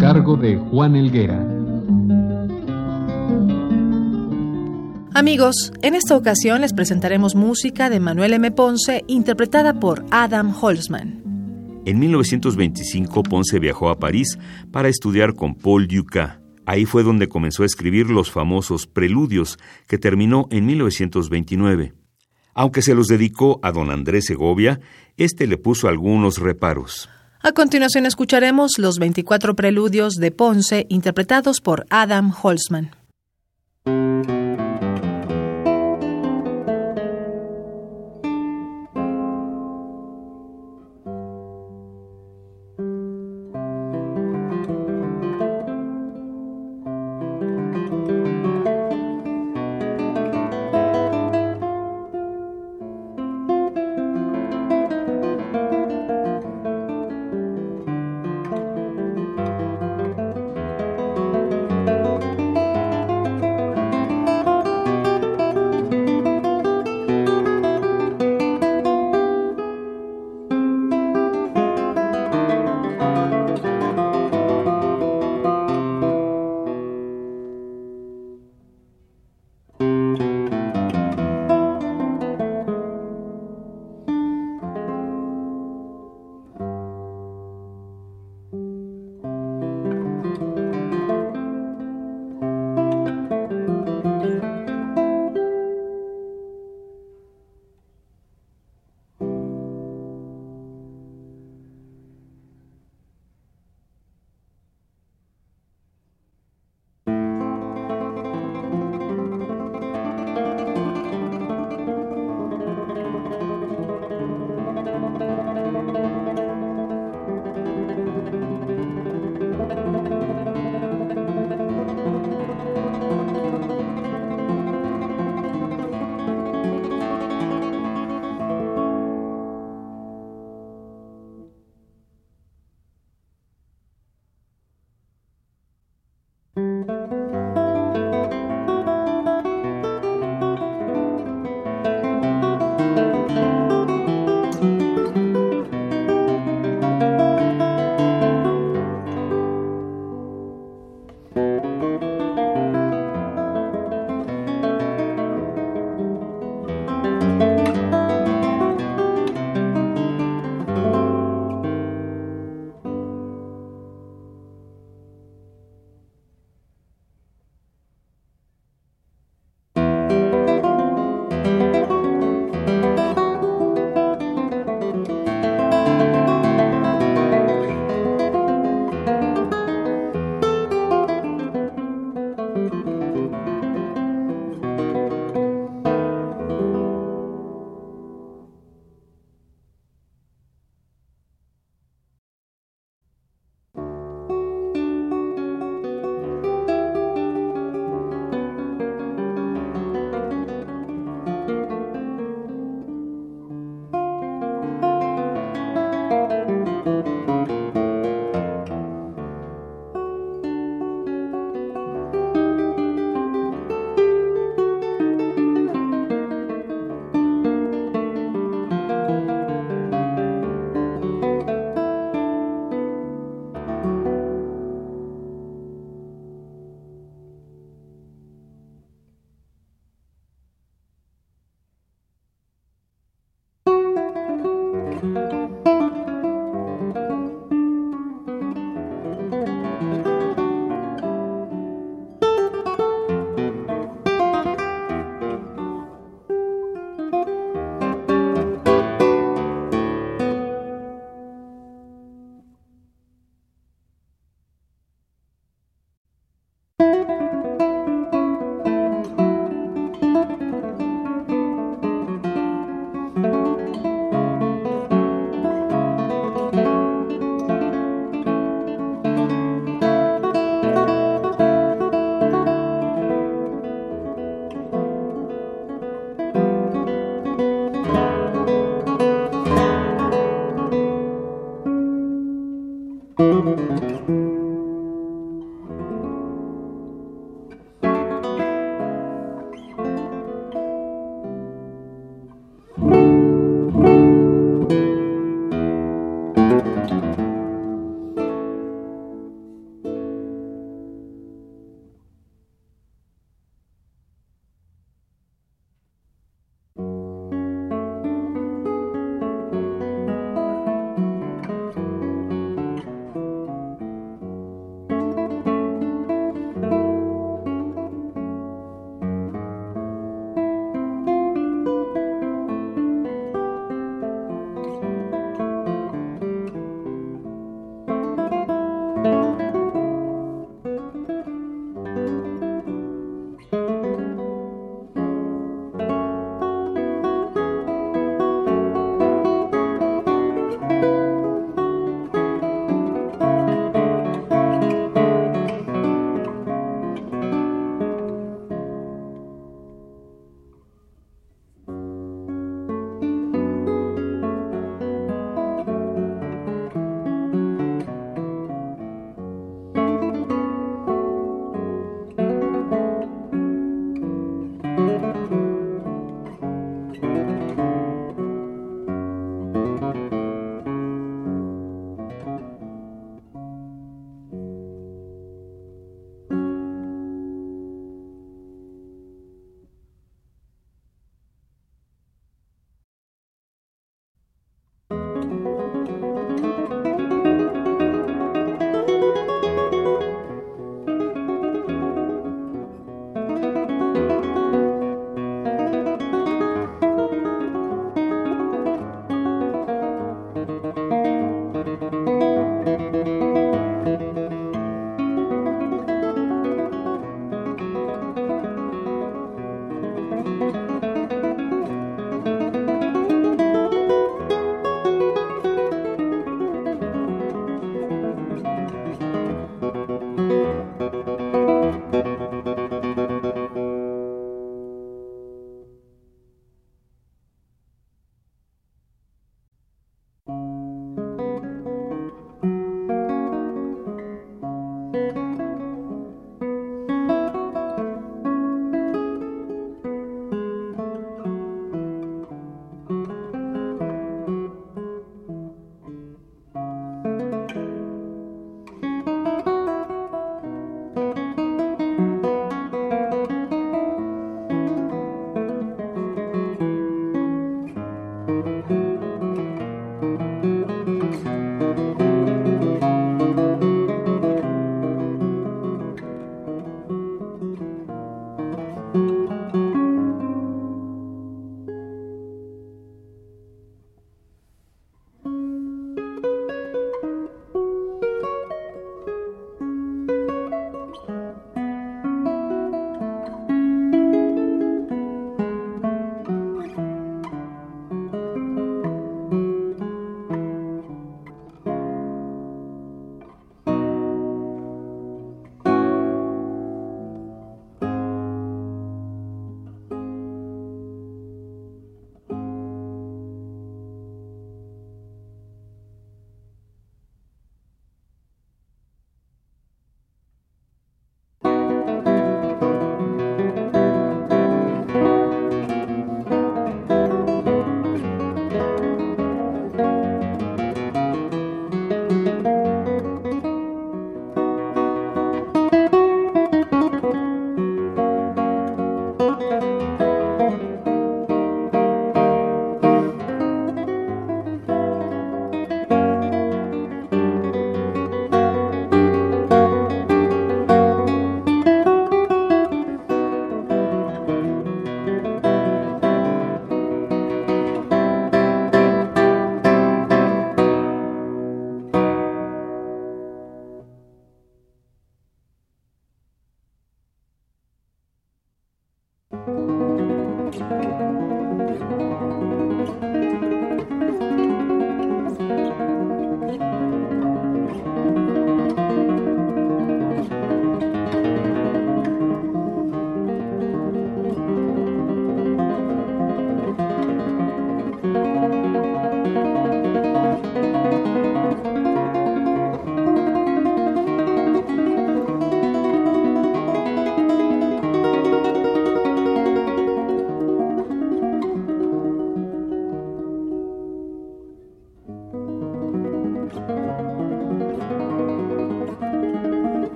Cargo de Juan Elguera. Amigos, en esta ocasión les presentaremos música de Manuel M. Ponce interpretada por Adam Holzman. En 1925 Ponce viajó a París para estudiar con Paul Dukas. Ahí fue donde comenzó a escribir los famosos Preludios, que terminó en 1929. Aunque se los dedicó a don Andrés Segovia, este le puso algunos reparos. A continuación escucharemos los 24 preludios de Ponce interpretados por Adam Holzman.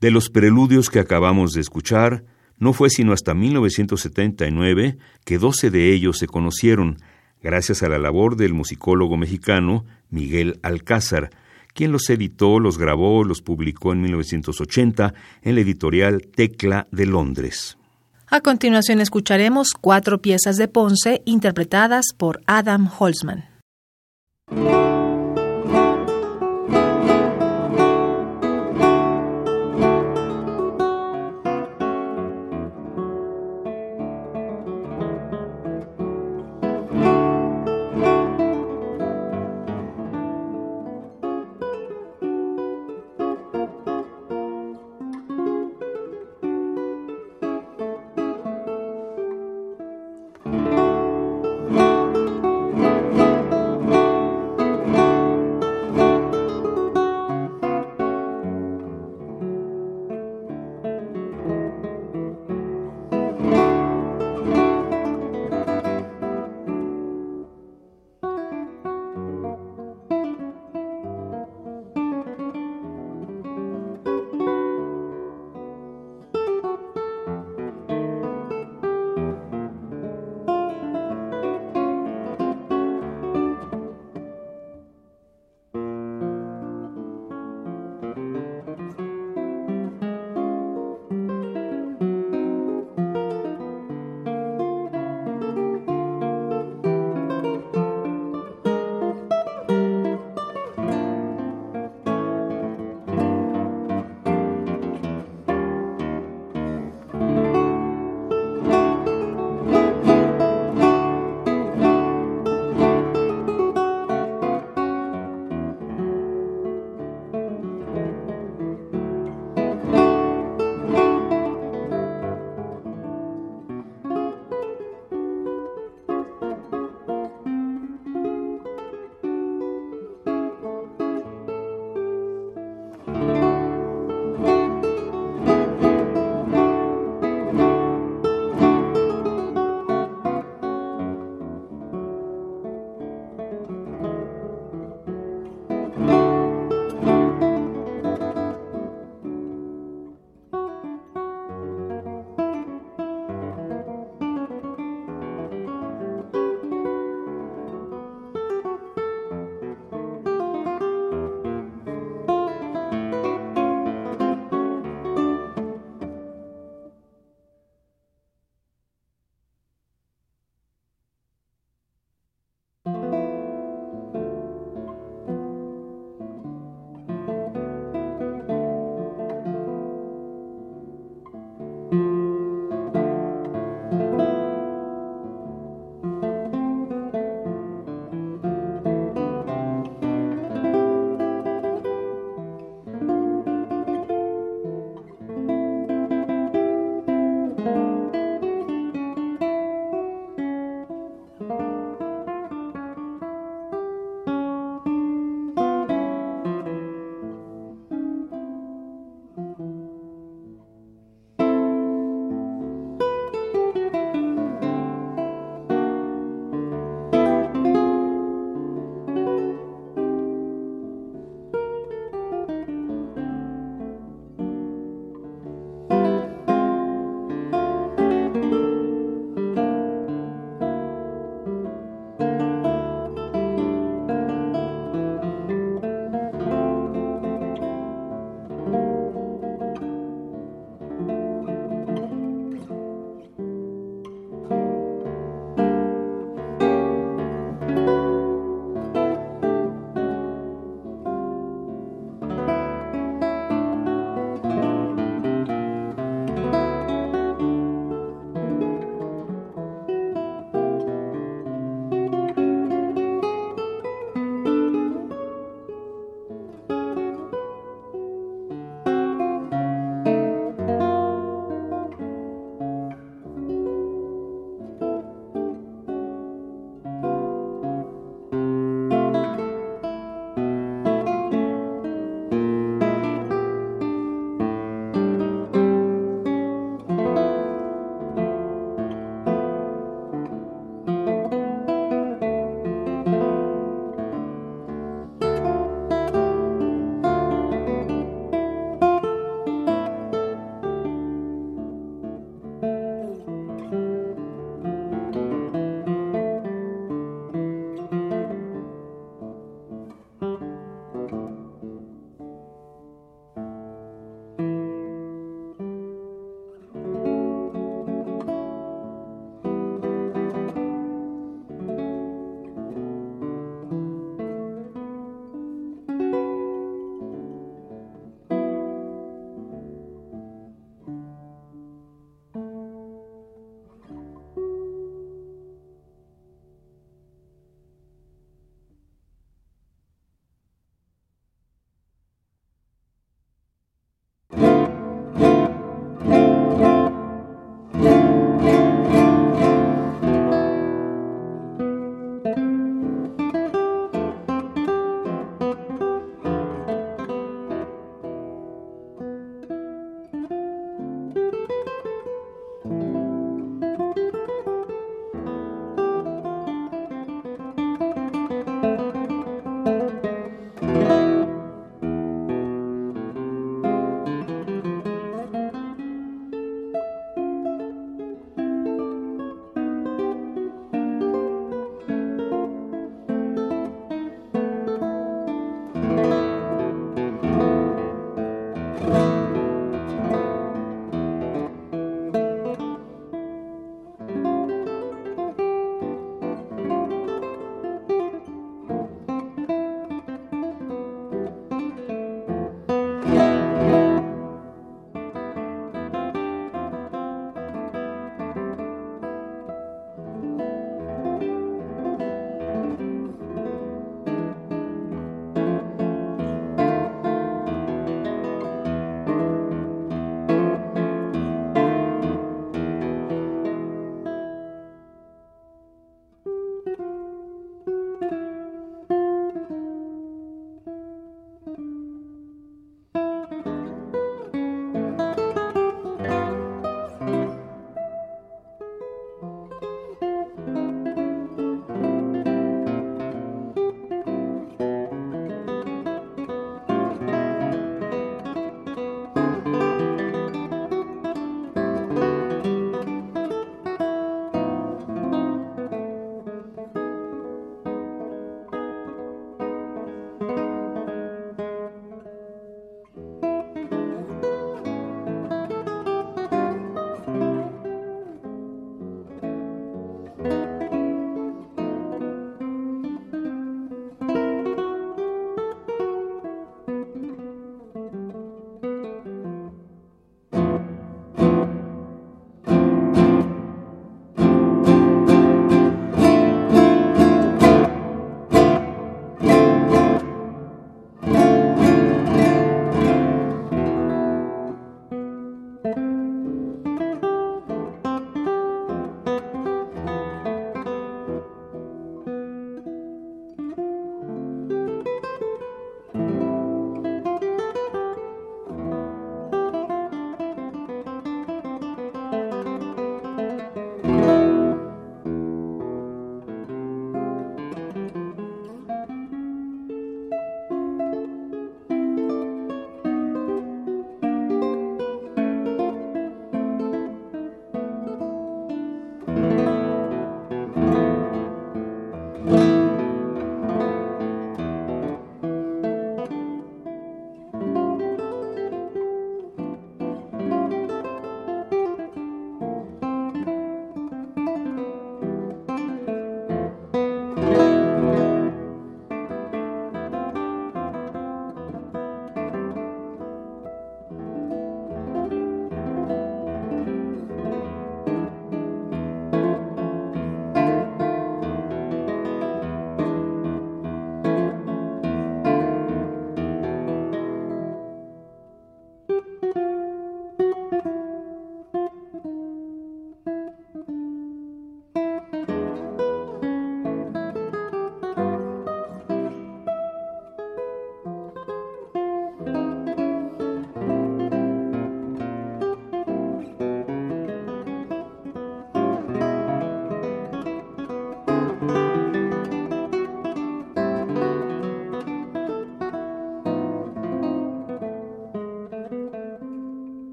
De los preludios que acabamos de escuchar, no fue sino hasta 1979 que 12 de ellos se conocieron, gracias a la labor del musicólogo mexicano Miguel Alcázar, quien los editó, los grabó, los publicó en 1980 en la editorial Tecla de Londres. A continuación escucharemos cuatro piezas de Ponce interpretadas por Adam Holzman.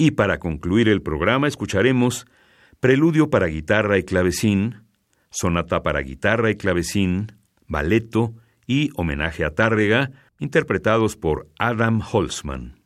Y para concluir el programa escucharemos Preludio para guitarra y clavecín, Sonata para guitarra y clavecín, Balletto y Homenaje a Tárrega, interpretados por Adam Holzman.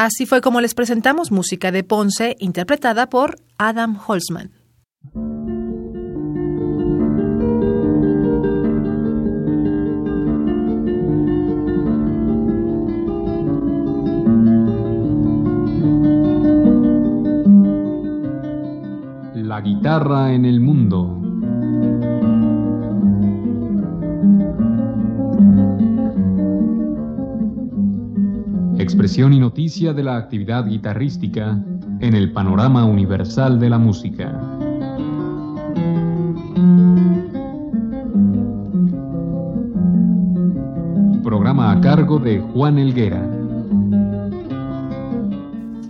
Así fue como les presentamos música de Ponce interpretada por Adam Holzman. Y noticia de la actividad guitarrística en el panorama universal de la música. Programa a cargo de Juan Elguera.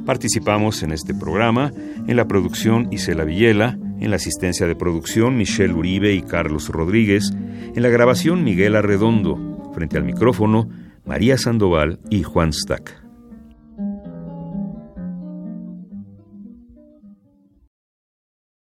Participamos en este programa en la producción Isela Villela, en la asistencia de producción Michelle Uribe y Carlos Rodríguez, en la grabación Miguel Arredondo, frente al micrófono María Sandoval y Juan Stack.